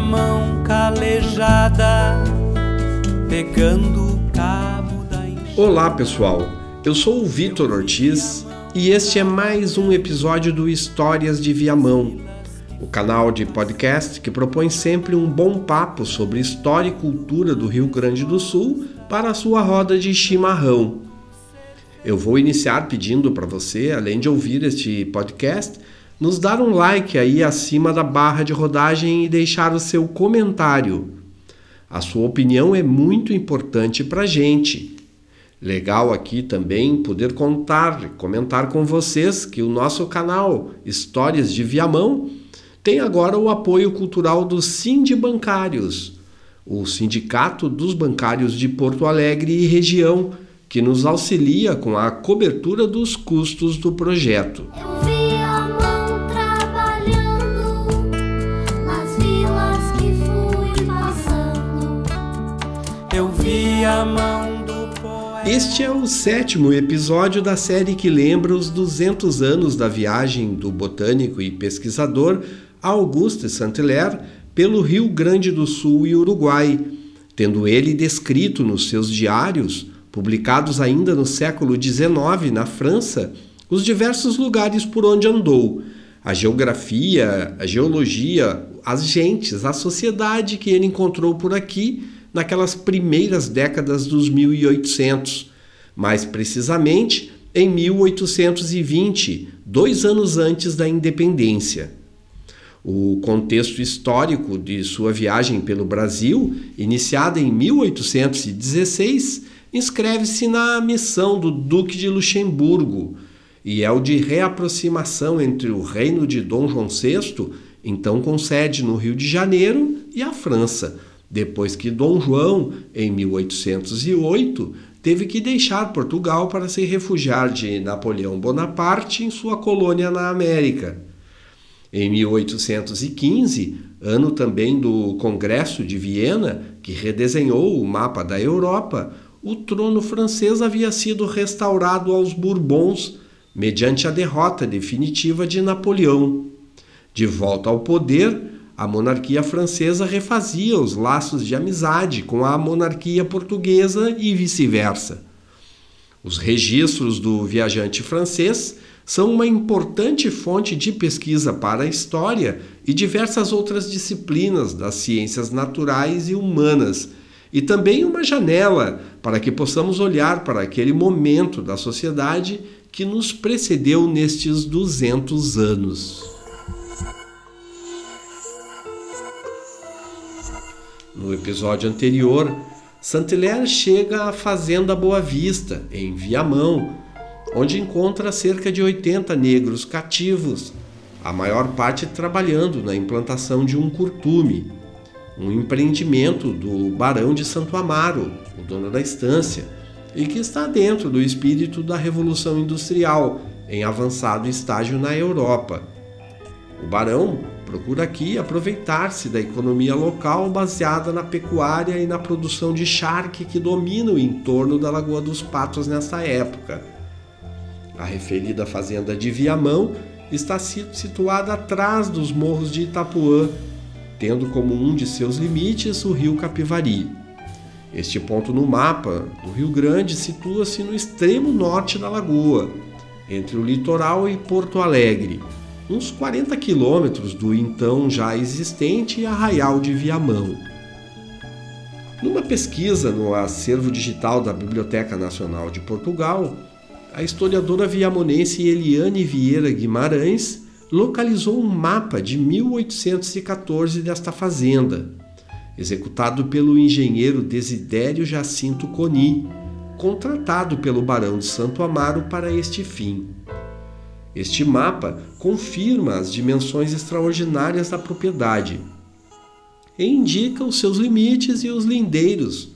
mão calejada pegando o cabo da Olá, pessoal. Eu sou o Vitor Ortiz e este é mais um episódio do Histórias de Viamão, o canal de podcast que propõe sempre um bom papo sobre história e cultura do Rio Grande do Sul para a sua roda de chimarrão. Eu vou iniciar pedindo para você, além de ouvir este podcast, nos dar um like aí acima da barra de rodagem e deixar o seu comentário. A sua opinião é muito importante para a gente. Legal aqui também poder contar, comentar com vocês que o nosso canal Histórias de Viamão tem agora o apoio cultural do Sind Bancários, o Sindicato dos Bancários de Porto Alegre e região, que nos auxilia com a cobertura dos custos do projeto. Este é o sétimo episódio da série que lembra os 200 anos da viagem do botânico e pesquisador Auguste Saint-Hilaire pelo Rio Grande do Sul e Uruguai, tendo ele descrito nos seus diários, publicados ainda no século XIX na França, os diversos lugares por onde andou, a geografia, a geologia, as gentes, a sociedade que ele encontrou por aqui naquelas primeiras décadas dos 1800, mais precisamente em 1820, dois anos antes da independência. O contexto histórico de sua viagem pelo Brasil, iniciada em 1816, inscreve-se na missão do Duque de Luxemburgo e é o de reaproximação entre o reino de Dom João VI, então com sede no Rio de Janeiro, e a França, depois que Dom João, em 1808, teve que deixar Portugal para se refugiar de Napoleão Bonaparte em sua colônia na América. Em 1815, ano também do Congresso de Viena, que redesenhou o mapa da Europa, o trono francês havia sido restaurado aos Bourbons, mediante a derrota definitiva de Napoleão. De volta ao poder, a monarquia francesa refazia os laços de amizade com a monarquia portuguesa e vice-versa. Os registros do viajante francês são uma importante fonte de pesquisa para a história e diversas outras disciplinas das ciências naturais e humanas, e também uma janela para que possamos olhar para aquele momento da sociedade que nos precedeu nestes 200 anos. No episódio anterior, Saint-Hilaire chega à Fazenda Boa Vista, em Viamão, onde encontra cerca de 80 negros cativos, a maior parte trabalhando na implantação de um curtume, um empreendimento do Barão de Santo Amaro, o dono da estância, e que está dentro do espírito da Revolução Industrial, em avançado estágio na Europa. O barão procura aqui aproveitar-se da economia local baseada na pecuária e na produção de charque que domina o entorno da Lagoa dos Patos nessa época. A referida fazenda de Viamão está situada atrás dos morros de Itapuã, tendo como um de seus limites o rio Capivari. Este ponto no mapa do Rio Grande situa-se no extremo norte da lagoa, entre o litoral e Porto Alegre, uns 40 quilômetros do então já existente Arraial de Viamão. Numa pesquisa no acervo digital da Biblioteca Nacional de Portugal, a historiadora viamonense Eliane Vieira Guimarães localizou um mapa de 1814 desta fazenda, executado pelo engenheiro Desidério Jacinto Coni, contratado pelo Barão de Santo Amaro para este fim. Este mapa confirma as dimensões extraordinárias da propriedade e indica os seus limites e os lindeiros,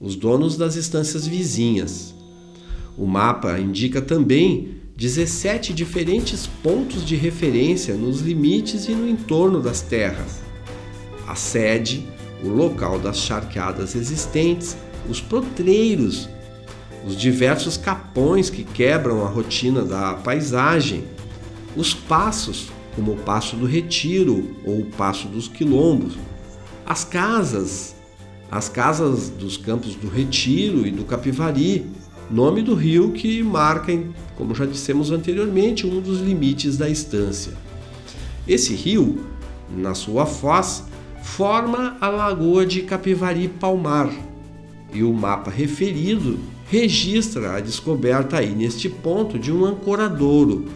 os donos das estâncias vizinhas. O mapa indica também 17 diferentes pontos de referência nos limites e no entorno das terras. A sede, o local das charqueadas existentes, os protreiros, os diversos capões que quebram a rotina da paisagem, os passos, como o Passo do Retiro ou o Passo dos Quilombos, As casas, as casas dos campos do Retiro e do Capivari, nome do rio que marca, como já dissemos anteriormente, um dos limites da estância. Esse rio, na sua foz, forma a lagoa de Capivari Palmar, e o mapa referido registra a descoberta aí neste ponto de um ancoradouro.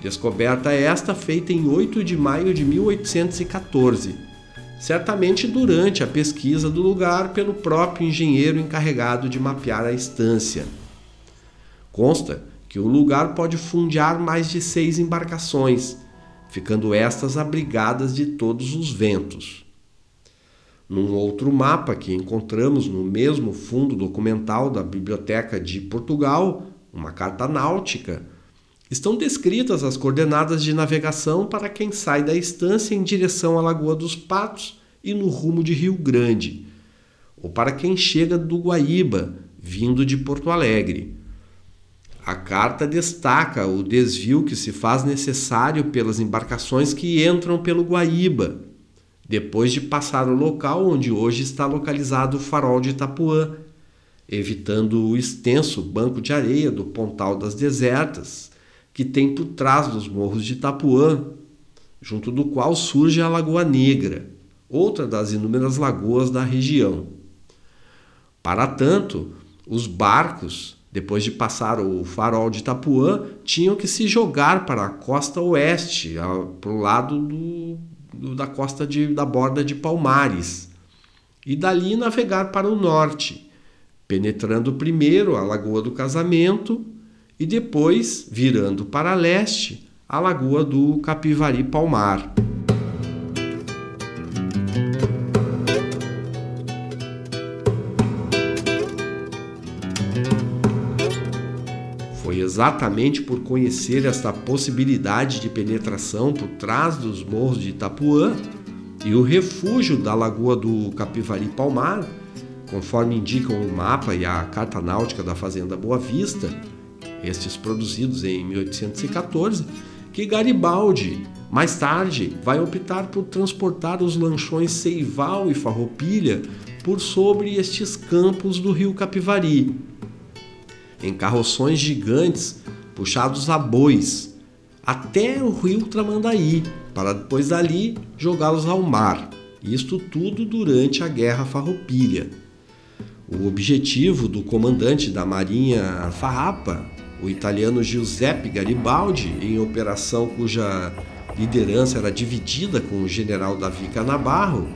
Descoberta esta feita em 8 de maio de 1814, certamente durante a pesquisa do lugar pelo próprio engenheiro encarregado de mapear a estância. Consta que o lugar pode fundear mais de seis embarcações, ficando estas abrigadas de todos os ventos. Num outro mapa que encontramos no mesmo fundo documental da Biblioteca de Portugal, uma carta náutica, estão descritas as coordenadas de navegação para quem sai da estância em direção à Lagoa dos Patos e no rumo de Rio Grande, ou para quem chega do Guaíba, vindo de Porto Alegre. A carta destaca o desvio que se faz necessário pelas embarcações que entram pelo Guaíba, depois de passar o local onde hoje está localizado o farol de Itapuã, evitando o extenso banco de areia do Pontal das Desertas, que tem por trás dos morros de Itapuã, junto do qual surge a Lagoa Negra, outra das inúmeras lagoas da região. Para tanto, os barcos, depois de passar o farol de Itapuã, tinham que se jogar para a costa oeste, para o lado do da costa de, da borda de Palmares, e dali navegar para o norte, penetrando primeiro a Lagoa do Casamento e depois virando para leste a Lagoa do Capivari Palmar. Exatamente por conhecer esta possibilidade de penetração por trás dos morros de Itapuã e o refúgio da Lagoa do Capivari Palmar, conforme indicam o mapa e a carta náutica da Fazenda Boa Vista, estes produzidos em 1814, que Garibaldi, mais tarde, vai optar por transportar os lanchões Seival e Farroupilha por sobre estes campos do rio Capivari, em carroções gigantes puxados a bois até o rio Tramandaí, para depois dali jogá-los ao mar. Isto tudo durante a Guerra Farroupilha. O objetivo do comandante da Marinha Farrapa, o italiano Giuseppe Garibaldi, em operação cuja liderança era dividida com o general Davi Canabarro,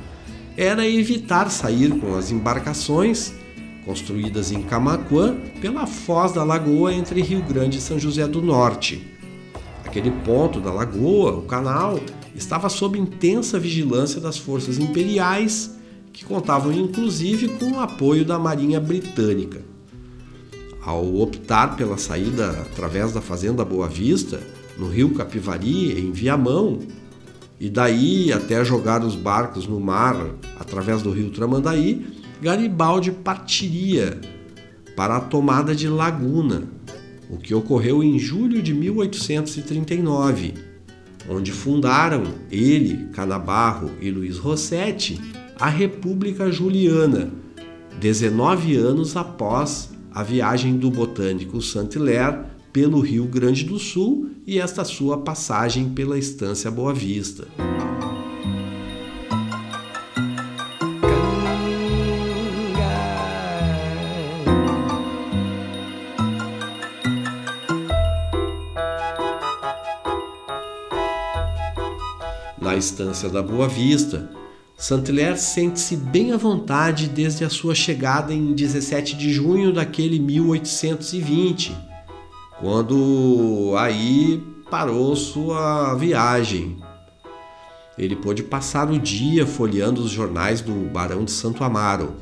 era evitar sair com as embarcações construídas em Camaquã pela foz da lagoa entre Rio Grande e São José do Norte. Aquele ponto da lagoa, o canal, estava sob intensa vigilância das forças imperiais, que contavam inclusive com o apoio da Marinha Britânica. Ao optar pela saída através da Fazenda Boa Vista, no rio Capivari, em Viamão, e daí até jogar os barcos no mar através do rio Tramandaí, Garibaldi partiria para a tomada de Laguna, o que ocorreu em julho de 1839, onde fundaram ele, Canabarro e Luiz Rossetti a República Juliana, 19 anos após a viagem do botânico Saint-Hilaire pelo Rio Grande do Sul e esta sua passagem pela Estância Boa Vista. Estância da Boa Vista, Saint-Hilaire sente-se bem à vontade desde a sua chegada em 17 de junho daquele 1820, quando aí parou sua viagem. Ele pôde passar o dia folheando os jornais do Barão de Santo Amaro,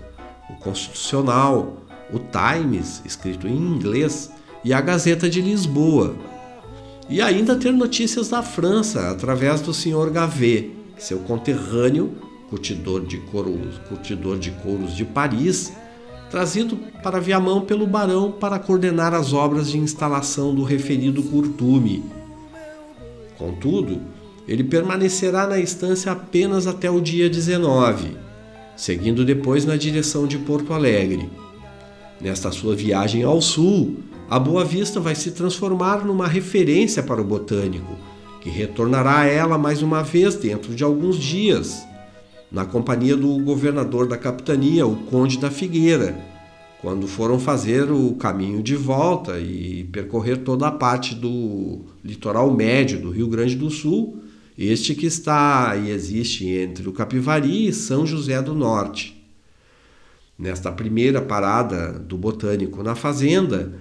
o Constitucional, o Times, escrito em inglês, e a Gazeta de Lisboa, e ainda ter notícias da França através do Sr. Gavet, seu conterrâneo, curtidor de, couros, curtidor de couros de Paris, trazido para Viamão pelo barão para coordenar as obras de instalação do referido curtume. Contudo, ele permanecerá na estância apenas até o dia 19, seguindo depois na direção de Porto Alegre. Nesta sua viagem ao sul, a Boa Vista vai se transformar numa referência para o botânico, que retornará a ela mais uma vez dentro de alguns dias, na companhia do governador da capitania, o Conde da Figueira, quando foram fazer o caminho de volta e percorrer toda a parte do litoral médio do Rio Grande do Sul este que está e existe entre o Capivari e São José do Norte. Nesta primeira parada do botânico na fazenda,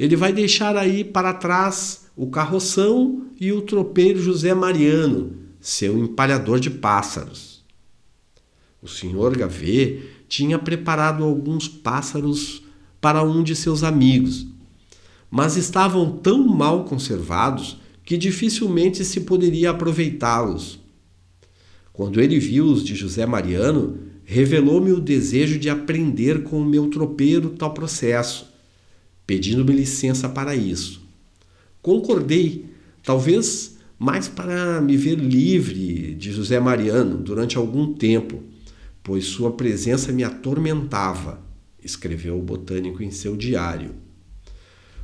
ele vai deixar aí para trás o carroção e o tropeiro José Mariano, seu empalhador de pássaros. O senhor Gavê tinha preparado alguns pássaros para um de seus amigos, mas estavam tão mal conservados que dificilmente se poderia aproveitá-los. Quando ele viu os de José Mariano, revelou-me o desejo de aprender com o meu tropeiro tal processo, pedindo-me licença para isso. Concordei, talvez mais para me ver livre de José Mariano durante algum tempo, pois sua presença me atormentava, escreveu o botânico em seu diário.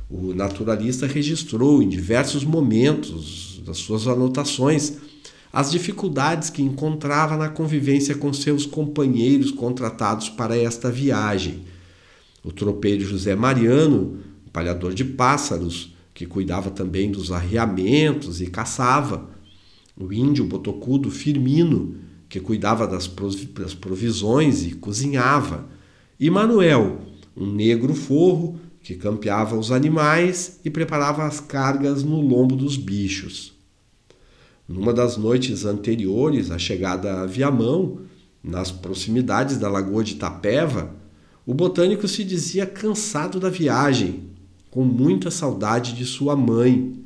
O naturalista registrou em diversos momentos das suas anotações as dificuldades que encontrava na convivência com seus companheiros contratados para esta viagem. O tropeiro José Mariano, palhador de pássaros, que cuidava também dos arriamentos e caçava. O índio botocudo Firmino, que cuidava das provisões e cozinhava. E Manuel, um negro forro, que campeava os animais e preparava as cargas no lombo dos bichos. Numa das noites anteriores à chegada a Viamão, nas proximidades da lagoa de Itapeva, o botânico se dizia cansado da viagem, com muita saudade de sua mãe,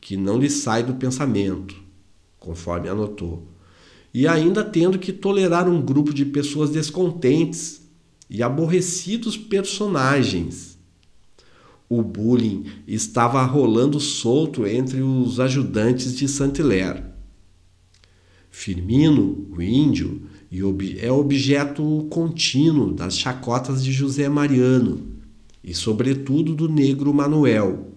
que não lhe sai do pensamento, conforme anotou, e ainda tendo que tolerar um grupo de pessoas descontentes e aborrecidos personagens o bullying estava rolando solto entre os ajudantes de Saint-Hilaire. Firmino, o índio, é objeto contínuo das chacotas de José Mariano e, sobretudo, do negro Manuel.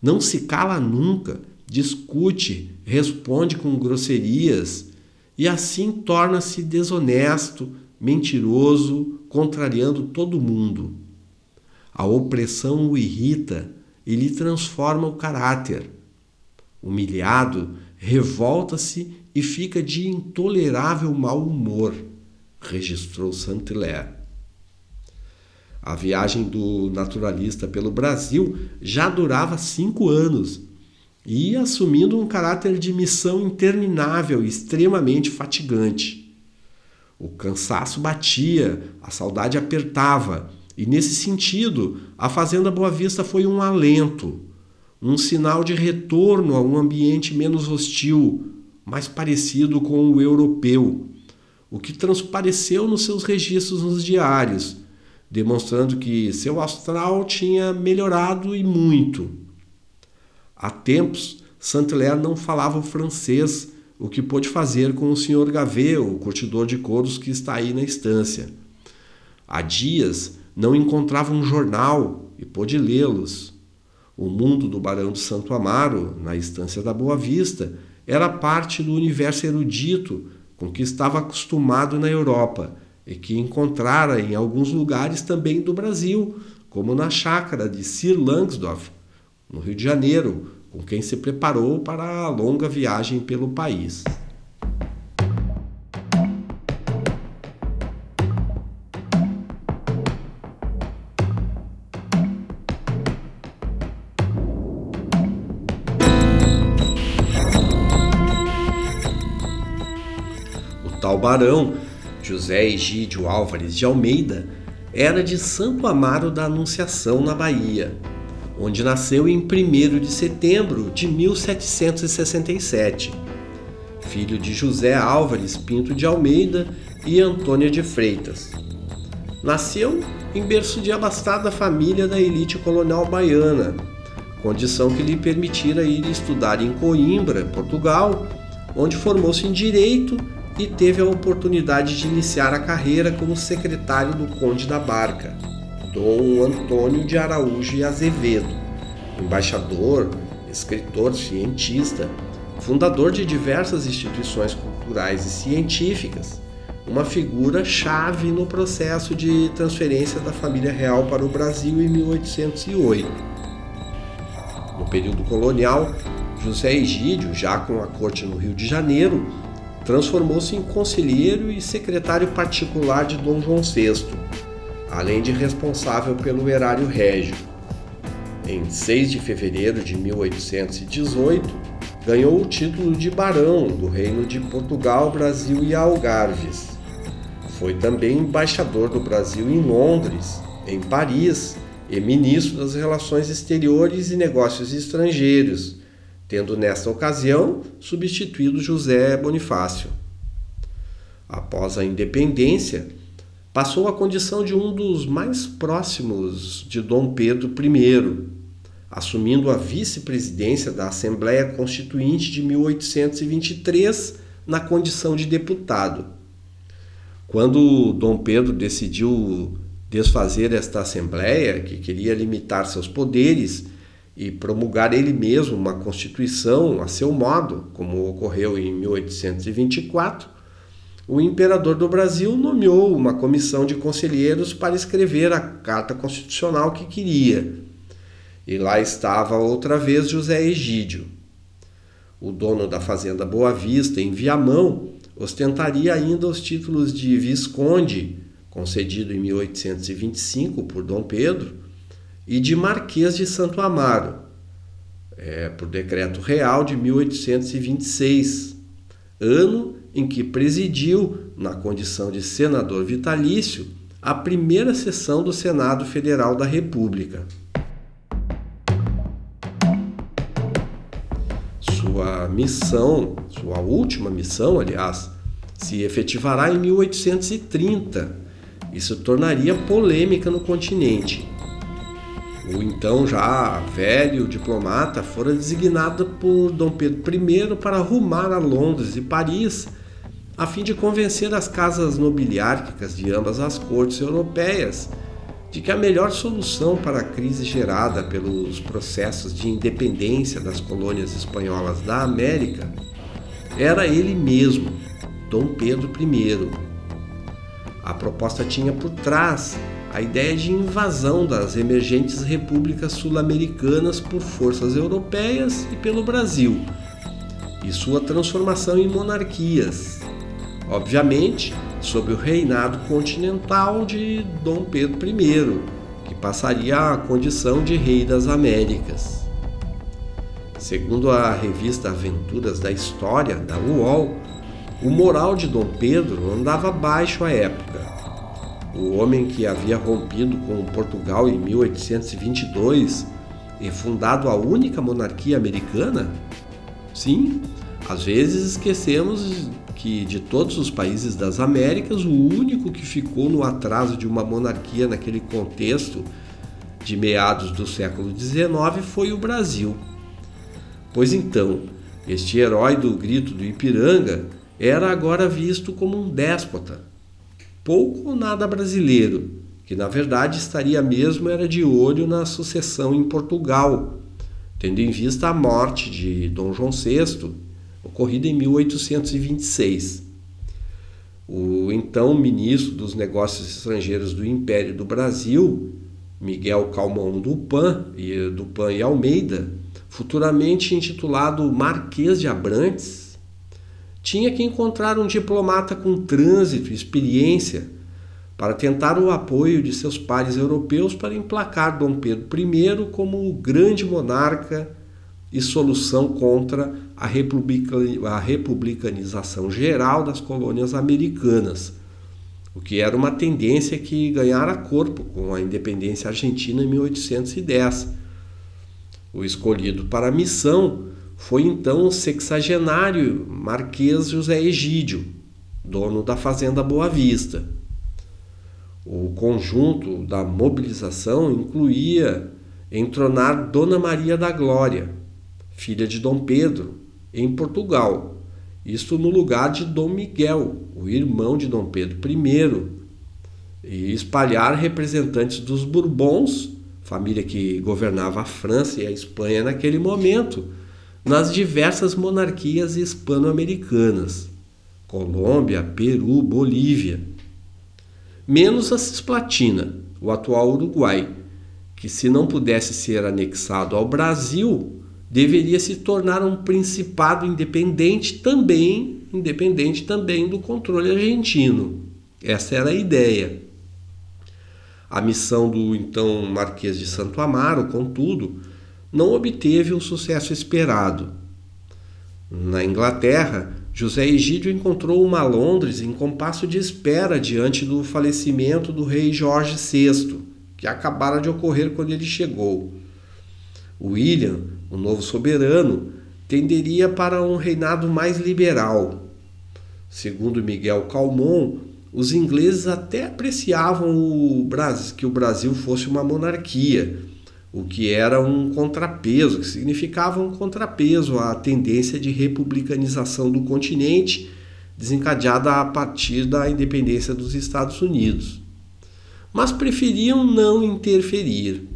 Não se cala nunca, discute, responde com grosserias e assim torna-se desonesto, mentiroso, contrariando todo mundo. A opressão o irrita e lhe transforma o caráter. Humilhado, revolta-se e fica de intolerável mau humor, registrou Saint-Hilaire. A viagem do naturalista pelo Brasil já durava cinco anos e ia assumindo um caráter de missão interminável e extremamente fatigante. O cansaço batia, a saudade apertava e nesse sentido, a Fazenda Boa Vista foi um alento, um sinal de retorno a um ambiente menos hostil, mais parecido com o europeu, o que transpareceu nos seus registros nos diários, demonstrando que seu astral tinha melhorado e muito. Há tempos, Saint-Hilaire não falava o francês, o que pôde fazer com o Sr. Gavet, o curtidor de couros que está aí na estância. Há dias, não encontrava um jornal e pôde lê-los. O mundo do Barão de Santo Amaro, na estância da Boa Vista, era parte do universo erudito com que estava acostumado na Europa e que encontrara em alguns lugares também do Brasil, como na chácara de Sir Langsdorff, no Rio de Janeiro, com quem se preparou para a longa viagem pelo país. Tal barão, José Egídio Álvares de Almeida, era de Santo Amaro da Anunciação, na Bahia, onde nasceu em 1 de setembro de 1767, filho de José Álvares Pinto de Almeida e Antônia de Freitas. Nasceu em berço de abastada família da elite colonial baiana, condição que lhe permitira ir estudar em Coimbra, Portugal, onde formou-se em direito e teve a oportunidade de iniciar a carreira como secretário do Conde da Barca, Dom Antônio de Araújo e Azevedo, embaixador, escritor, cientista, fundador de diversas instituições culturais e científicas, uma figura chave no processo de transferência da família real para o Brasil em 1808. No período colonial, José Egídio, já com a corte no Rio de Janeiro, transformou-se em conselheiro e secretário particular de Dom João VI, além de responsável pelo erário régio. Em 6 de fevereiro de 1818, ganhou o título de barão do Reino de Portugal, Brasil e Algarves. Foi também embaixador do Brasil em Londres, em Paris e ministro das Relações Exteriores e Negócios Estrangeiros tendo nesta ocasião substituído José Bonifácio. Após a independência, passou à condição de um dos mais próximos de Dom Pedro I, assumindo a vice-presidência da Assembleia Constituinte de 1823 na condição de deputado. Quando Dom Pedro decidiu desfazer esta Assembleia, que queria limitar seus poderes, e promulgar ele mesmo uma constituição a seu modo, como ocorreu em 1824, o imperador do Brasil nomeou uma comissão de conselheiros para escrever a carta constitucional que queria. E lá estava outra vez José Egídio. O dono da fazenda Boa Vista, em Viamão, ostentaria ainda os títulos de visconde, concedido em 1825 por Dom Pedro, e de Marquês de Santo Amaro, é, por decreto real de 1826, ano em que presidiu, na condição de senador vitalício, a primeira sessão do Senado Federal da República. Sua missão, sua última missão, aliás, se efetivará em 1830 e se tornaria polêmica no continente o então já velho diplomata fora designado por Dom Pedro I para rumar a Londres e Paris, a fim de convencer as casas nobiliárquicas de ambas as cortes europeias de que a melhor solução para a crise gerada pelos processos de independência das colônias espanholas da América era ele mesmo, Dom Pedro I. A proposta tinha por trás a ideia de invasão das emergentes repúblicas sul-americanas por forças europeias e pelo Brasil, e sua transformação em monarquias, obviamente sob o reinado continental de Dom Pedro I, que passaria à condição de rei das Américas. Segundo a revista Aventuras da História, da UOL, o moral de Dom Pedro andava baixo à época o homem que havia rompido com Portugal em 1822 e fundado a única monarquia americana? Sim, às vezes esquecemos que de todos os países das Américas, o único que ficou no atraso de uma monarquia naquele contexto de meados do século XIX foi o Brasil. Pois então, este herói do grito do Ipiranga era agora visto como um déspota pouco ou nada brasileiro, que na verdade estaria mesmo era de olho na sucessão em Portugal, tendo em vista a morte de Dom João VI, ocorrida em 1826. O então ministro dos Negócios Estrangeiros do Império do Brasil, Miguel Calmon Dupan e Dupan e Almeida, futuramente intitulado Marquês de Abrantes, tinha que encontrar um diplomata com trânsito e experiência para tentar o apoio de seus pares europeus para emplacar Dom Pedro I como o grande monarca e solução contra a, a republicanização geral das colônias americanas, o que era uma tendência que ganhara corpo com a independência argentina em 1810. O escolhido para a missão foi então o sexagenário Marquês José Egídio, dono da Fazenda Boa Vista. O conjunto da mobilização incluía entronar Dona Maria da Glória, filha de Dom Pedro, em Portugal, isto no lugar de Dom Miguel, o irmão de Dom Pedro I, e espalhar representantes dos Bourbons, família que governava a França e a Espanha naquele momento, nas diversas monarquias hispano-americanas, Colômbia, Peru, Bolívia, menos a Cisplatina, o atual Uruguai, que se não pudesse ser anexado ao Brasil, deveria se tornar um principado independente também, independente também do controle argentino. Essa era a ideia. A missão do então Marquês de Santo Amaro, contudo, não obteve o sucesso esperado. Na Inglaterra, José Egídio encontrou uma Londres em compasso de espera diante do falecimento do rei Jorge VI, que acabara de ocorrer quando ele chegou. William, o novo soberano, tenderia para um reinado mais liberal. Segundo Miguel Calmon, os ingleses até apreciavam o Brasil, que o Brasil fosse uma monarquia, o que era um contrapeso, que significava um contrapeso à tendência de republicanização do continente desencadeada a partir da independência dos Estados Unidos. Mas preferiam não interferir.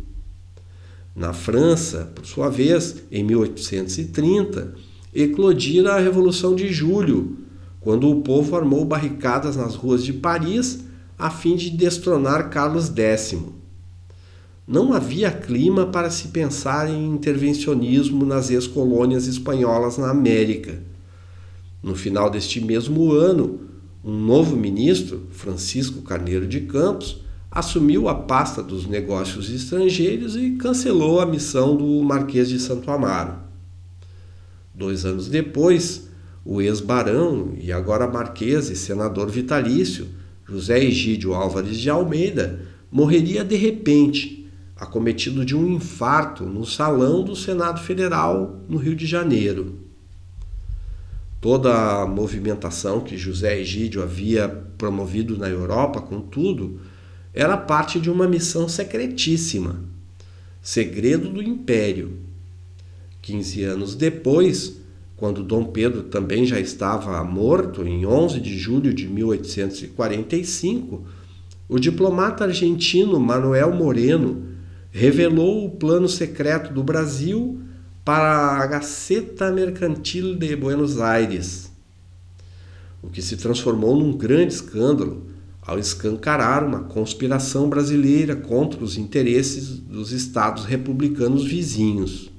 Na França, por sua vez, em 1830, eclodira a Revolução de Julho, quando o povo armou barricadas nas ruas de Paris a fim de destronar Carlos X não havia clima para se pensar em intervencionismo nas ex-colônias espanholas na América. No final deste mesmo ano, um novo ministro, Francisco Carneiro de Campos, assumiu a pasta dos negócios estrangeiros e cancelou a missão do Marquês de Santo Amaro. Dois anos depois, o ex-barão e agora marquês e senador vitalício, José Egídio Álvares de Almeida, morreria de repente acometido de um infarto no salão do Senado Federal, no Rio de Janeiro. Toda a movimentação que José Egídio havia promovido na Europa, contudo, era parte de uma missão secretíssima, segredo do Império. Quinze anos depois, quando Dom Pedro também já estava morto, em 11 de julho de 1845, o diplomata argentino Manuel Moreno revelou o plano secreto do Brasil para a Gaceta Mercantil de Buenos Aires, o que se transformou num grande escândalo ao escancarar uma conspiração brasileira contra os interesses dos estados republicanos vizinhos.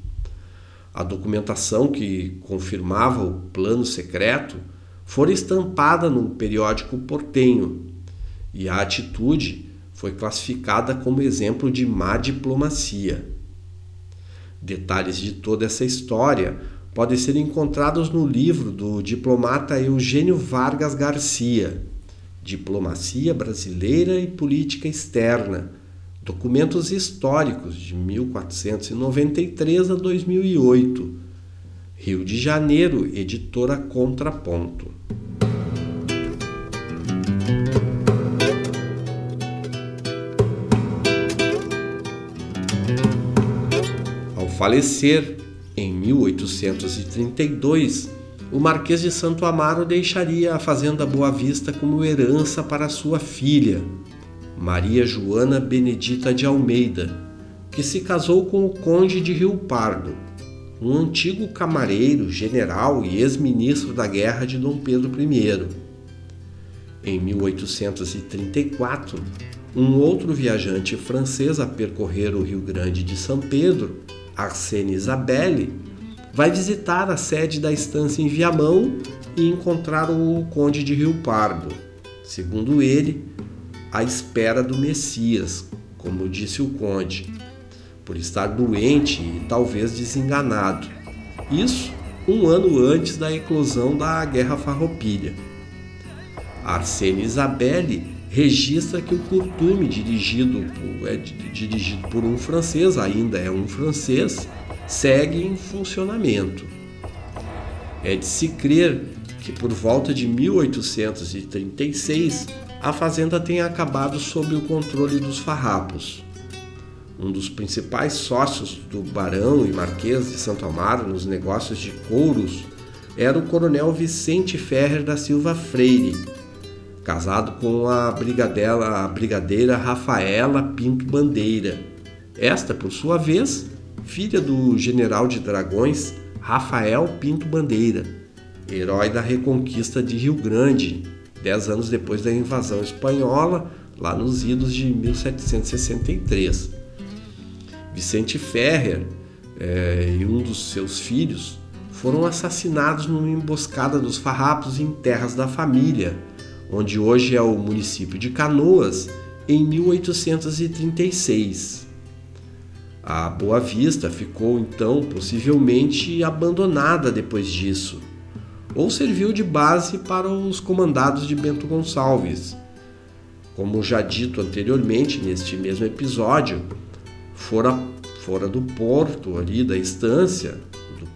A documentação que confirmava o plano secreto fora estampada no periódico portenho e a atitude foi classificada como exemplo de má diplomacia. Detalhes de toda essa história podem ser encontrados no livro do diplomata Eugênio Vargas Garcia, Diplomacia Brasileira e Política Externa, Documentos Históricos de 1493 a 2008, Rio de Janeiro, editora Contraponto. Falecer em 1832, o Marquês de Santo Amaro deixaria a Fazenda Boa Vista como herança para sua filha, Maria Joana Benedita de Almeida, que se casou com o Conde de Rio Pardo, um antigo camareiro, general e ex-ministro da guerra de Dom Pedro I. Em 1834, um outro viajante francês a percorrer o Rio Grande de São Pedro Arsene Isabelle, vai visitar a sede da estância em Viamão e encontrar o Conde de Rio Pardo, segundo ele, à espera do Messias, como disse o Conde, por estar doente e talvez desenganado. Isso um ano antes da eclosão da Guerra Farroupilha. Arsene Isabelle registra que o Courtume, dirigido por, é dirigido por um francês, ainda é um francês, segue em funcionamento. É de se crer que por volta de 1836 a fazenda tenha acabado sob o controle dos farrapos. Um dos principais sócios do barão e marquês de Santo Amaro nos negócios de couros era o coronel Vicente Ferrer da Silva Freire, casado com a brigadela, a brigadeira Rafaela Pinto Bandeira. Esta, por sua vez, filha do general de dragões Rafael Pinto Bandeira, herói da reconquista de Rio Grande, dez anos depois da invasão espanhola, lá nos idos de 1763. Vicente Ferrer é, e um dos seus filhos foram assassinados numa emboscada dos farrapos em terras da família, onde hoje é o município de Canoas, em 1836. A Boa Vista ficou então possivelmente abandonada depois disso, ou serviu de base para os comandados de Bento Gonçalves. Como já dito anteriormente neste mesmo episódio, fora, fora do porto ali da estância,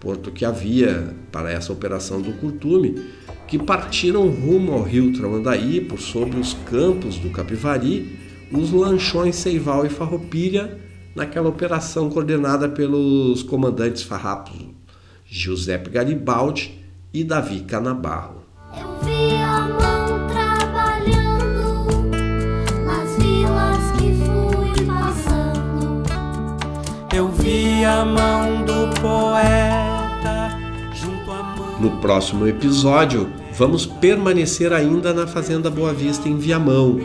porto que havia para essa operação do Curtume, que partiram rumo ao rio Tramandaí por sobre os campos do Capivari, os lanchões Seival e Farroupilha, naquela operação coordenada pelos comandantes farrapos Giuseppe Garibaldi e Davi Canabarro. Eu vi a mão do poeta. No próximo episódio, vamos permanecer ainda na Fazenda Boa Vista em Viamão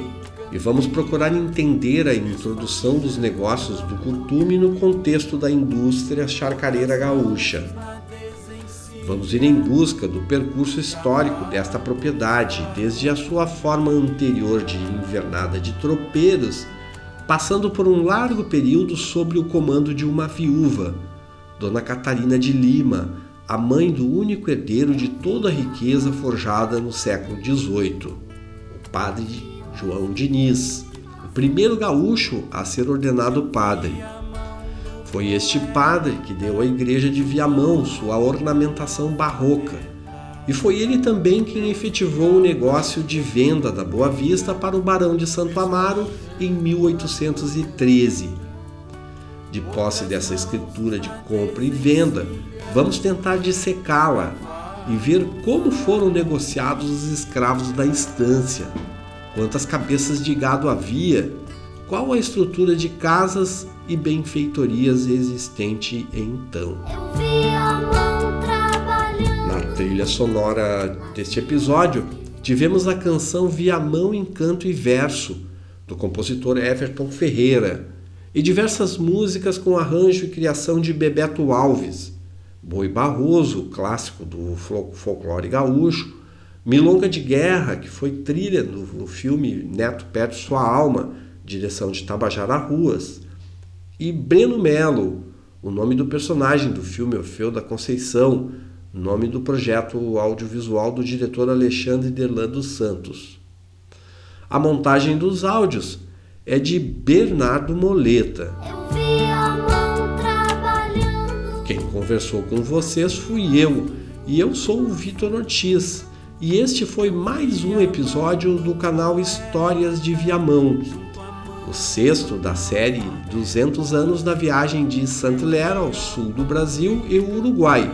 e vamos procurar entender a introdução dos negócios do curtume no contexto da indústria charcareira gaúcha. Vamos ir em busca do percurso histórico desta propriedade, desde a sua forma anterior de invernada de tropeiros, passando por um largo período sob o comando de uma viúva, Dona Catarina de Lima, a mãe do único herdeiro de toda a riqueza forjada no século XVIII, o padre João Diniz, o primeiro gaúcho a ser ordenado padre. Foi este padre que deu à igreja de Viamão sua ornamentação barroca, e foi ele também quem efetivou o negócio de venda da Boa Vista para o Barão de Santo Amaro em 1813. De posse dessa escritura de compra e venda, vamos tentar dissecá-la e ver como foram negociados os escravos da estância, quantas cabeças de gado havia, qual a estrutura de casas e benfeitorias existente então. Mão. Na trilha sonora deste episódio, tivemos a canção Viamão em Canto e Verso, do compositor Everton Ferreira, e diversas músicas com arranjo e criação de Bebeto Alves, Boi Barroso, clássico do fol- folclore gaúcho, Milonga de Guerra, que foi trilha no filme Neto Perde Sua Alma, direção de Tabajara Ruas, e Breno Melo, o nome do personagem do filme Orfeu da Conceição, nome do projeto audiovisual do diretor Alexandre Derlan dos Santos. A montagem dos áudios é de Bernardo Moleta. Conversou com vocês fui eu, e eu sou o Vitor Ortiz. E este foi mais um episódio do canal Histórias de Viamão, o sexto da série 200 anos da viagem de Saint-Hilaire ao sul do Brasil e Uruguai.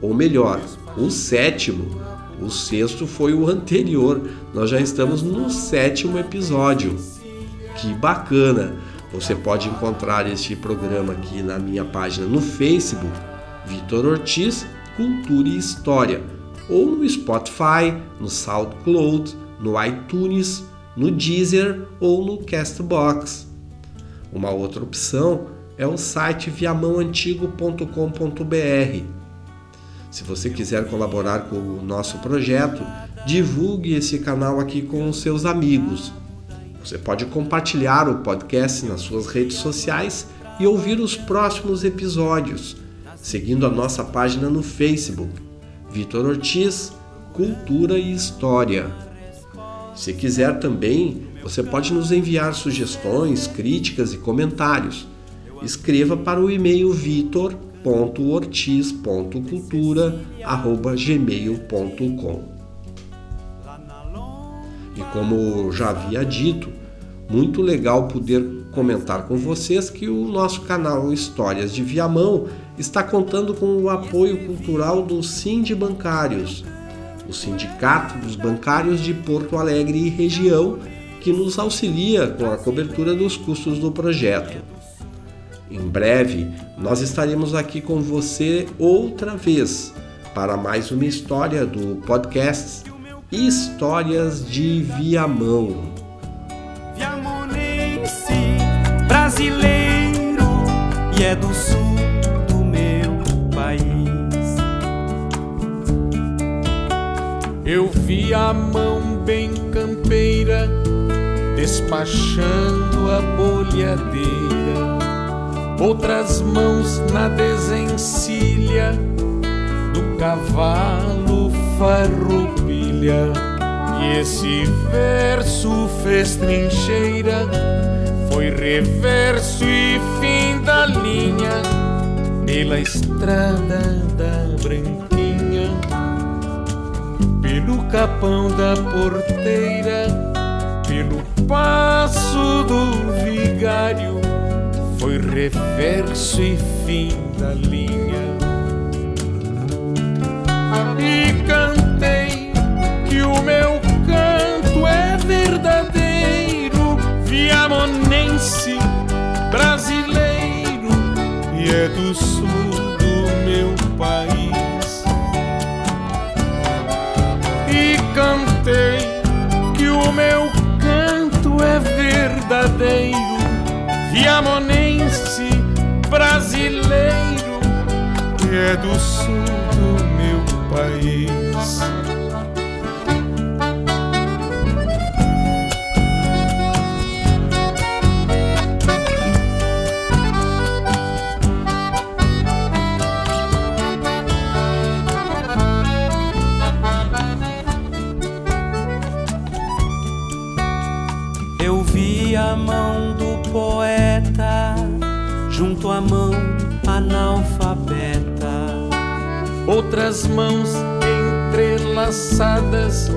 Ou melhor, o sétimo. O sexto foi o anterior. Nós já estamos no sétimo episódio. Que bacana! Você pode encontrar este programa aqui na minha página no Facebook, Vitor Ortiz Cultura e História, ou no Spotify, no SoundCloud, no iTunes, no Deezer ou no Castbox. Uma outra opção é o site viamãoantigo.com.br. Se você quiser colaborar com o nosso projeto, divulgue esse canal aqui com os seus amigos. Você pode compartilhar o podcast nas suas redes sociais e ouvir os próximos episódios, seguindo a nossa página no Facebook, Vitor Ortiz, Cultura e História. Se quiser também, você pode nos enviar sugestões, críticas e comentários. Escreva para o e-mail vitor.ortiz.cultura@gmail.com. E como já havia dito, muito legal poder comentar com vocês que o nosso canal Histórias de Viamão está contando com o apoio cultural do Sind Bancários, o Sindicato dos Bancários de Porto Alegre e região, que nos auxilia com a cobertura dos custos do projeto. Em breve, nós estaremos aqui com você outra vez para mais uma história do podcast Histórias de Viamão. Viamonense, brasileiro e é do sul Eu vi a mão bem campeira despachando a bolhadeira, outras mãos na desencilha do cavalo farroupilha. E esse verso fez trincheira, foi reverso e fim da linha, pela estrada da branquinha, pelo capão da porteira, pelo passo do vigário, foi reverso e fim da linha. Viamonense, brasileiro e é do sul do meu país. Outras mãos entrelaçadas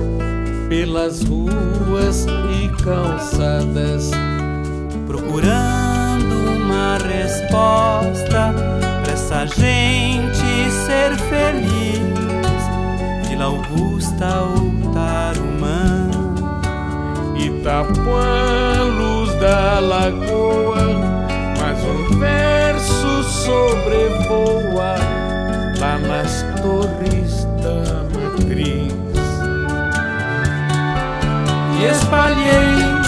pelas ruas e calçadas. procurando uma resposta pra essa gente ser feliz. Vila Augusta ou Tarumã, Itapuã, luz da lagoa, mas um verso sobrevoa lá nas torres da matriz. e espalhei